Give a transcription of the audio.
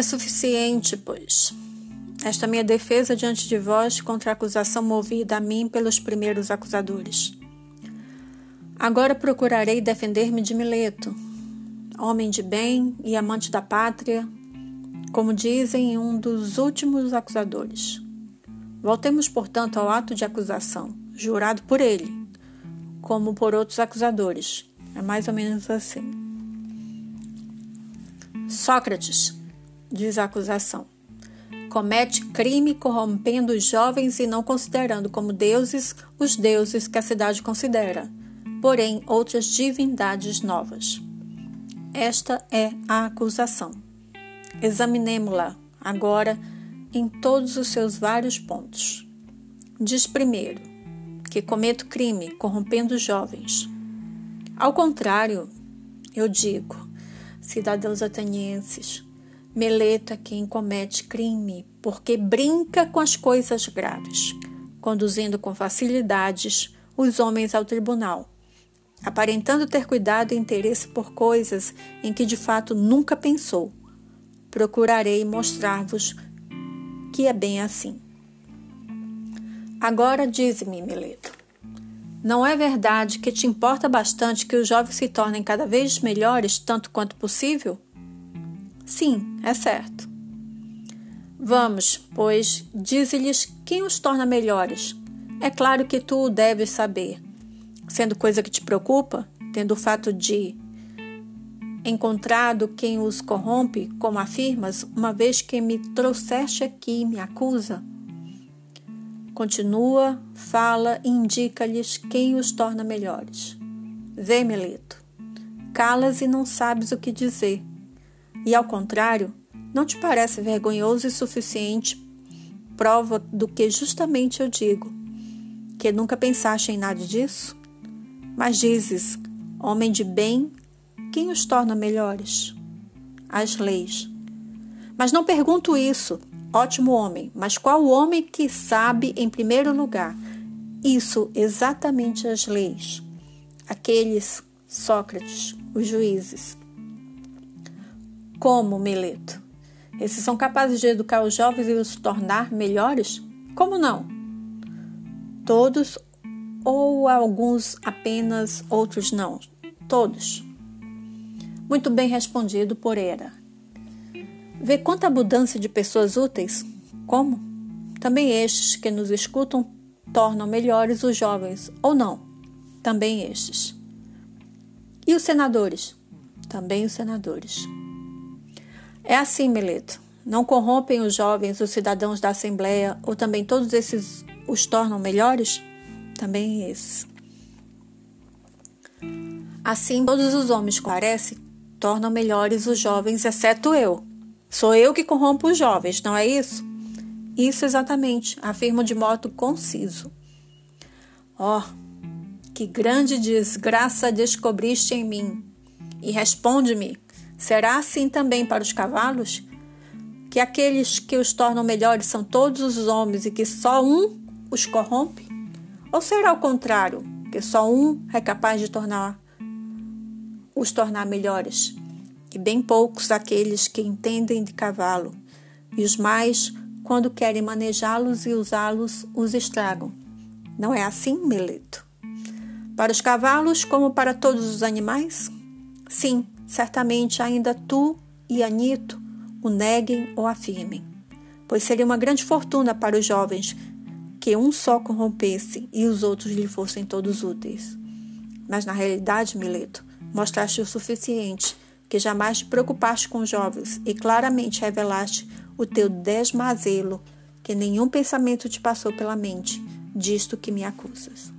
É suficiente, pois, esta minha defesa diante de vós contra a acusação movida a mim pelos primeiros acusadores. Agora procurarei defender-me de Mileto, homem de bem e amante da pátria, como dizem um dos últimos acusadores. Voltemos, portanto, ao ato de acusação, jurado por ele, como por outros acusadores. É mais ou menos assim. Sócrates, diz a acusação, comete crime corrompendo os jovens e não considerando como deuses os deuses que a cidade considera, porém outras divindades novas. Esta é a acusação. Examinemo-la agora em todos os seus vários pontos. Diz primeiro que cometo crime corrompendo os jovens. Ao contrário, eu digo, cidadãos atenienses, Meleto é quem comete crime porque brinca com as coisas graves, conduzindo com facilidades os homens ao tribunal, aparentando ter cuidado e interesse por coisas em que de fato nunca pensou. Procurarei mostrar-vos que é bem assim. Agora dize-me, Mileto, não é verdade que te importa bastante que os jovens se tornem cada vez melhores tanto quanto possível? Sim, é certo. Vamos, pois, dize-lhes quem os torna melhores. É claro que tu o deves saber. Sendo coisa que te preocupa, tendo o fato de encontrado quem os corrompe, como afirmas, uma vez que me trouxeste aqui e me acusa? Continua, fala e indica-lhes quem os torna melhores. Vê, Melito, calas e não sabes o que dizer. E ao contrário, não te parece vergonhoso e suficiente prova do que justamente eu digo? Que nunca pensaste em nada disso? Mas dizes, homem de bem quem os torna melhores? As leis. Mas não pergunto isso, ótimo homem, mas qual homem que sabe, em primeiro lugar, isso exatamente as leis? Aqueles, Sócrates, os juízes. Como, Mileto? Esses são capazes de educar os jovens e os tornar melhores? Como não? Todos ou alguns apenas, outros não? Todos. Muito bem respondido por Era. Vê quanta abundância de pessoas úteis? Como? Também estes que nos escutam tornam melhores os jovens, ou não? Também estes. E os senadores? Também os senadores. É assim, Meleto. Não corrompem os jovens, os cidadãos da Assembleia, ou também todos esses os tornam melhores? Também esses. Assim, todos os homens parecem tornam melhores os jovens, exceto eu. Sou eu que corrompo os jovens, não é isso? Isso exatamente, afirmo de modo conciso. Oh, que grande desgraça descobriste em mim! E responde-me: será assim também para os cavalos? Que aqueles que os tornam melhores são todos os homens e que só um os corrompe? Ou será o contrário, que só um é capaz de tornar os tornar melhores, e bem poucos aqueles que entendem de cavalo, e os mais, quando querem manejá-los e usá-los, os estragam. Não é assim, Meleto? Para os cavalos, como para todos os animais? Sim, certamente ainda tu e Anito o neguem ou afirmem, pois seria uma grande fortuna para os jovens que um só corrompesse e os outros lhe fossem todos úteis. Mas na realidade, Mileto, Mostraste o suficiente, que jamais te preocupaste com os jovens e claramente revelaste o teu desmazelo, que nenhum pensamento te passou pela mente, disto que me acusas.